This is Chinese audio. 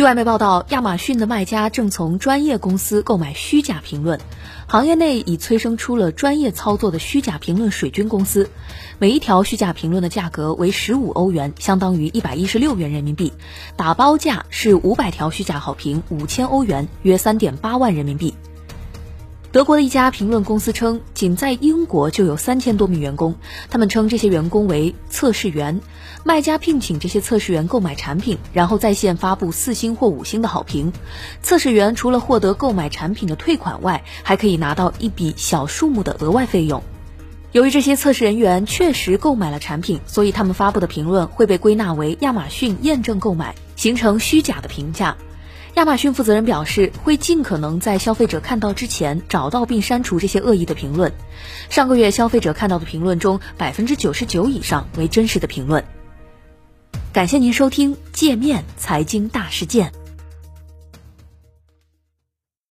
据外媒报道，亚马逊的卖家正从专业公司购买虚假评论，行业内已催生出了专业操作的虚假评论水军公司。每一条虚假评论的价格为十五欧元，相当于一百一十六元人民币，打包价是五百条虚假好评，五千欧元，约三点八万人民币。德国的一家评论公司称，仅在英国就有三千多名员工。他们称这些员工为测试员，卖家聘请这些测试员购买产品，然后在线发布四星或五星的好评。测试员除了获得购买产品的退款外，还可以拿到一笔小数目的额外费用。由于这些测试人员确实购买了产品，所以他们发布的评论会被归纳为亚马逊验证购买，形成虚假的评价。亚马逊负责人表示，会尽可能在消费者看到之前找到并删除这些恶意的评论。上个月，消费者看到的评论中，百分之九十九以上为真实的评论。感谢您收听界面财经大事件。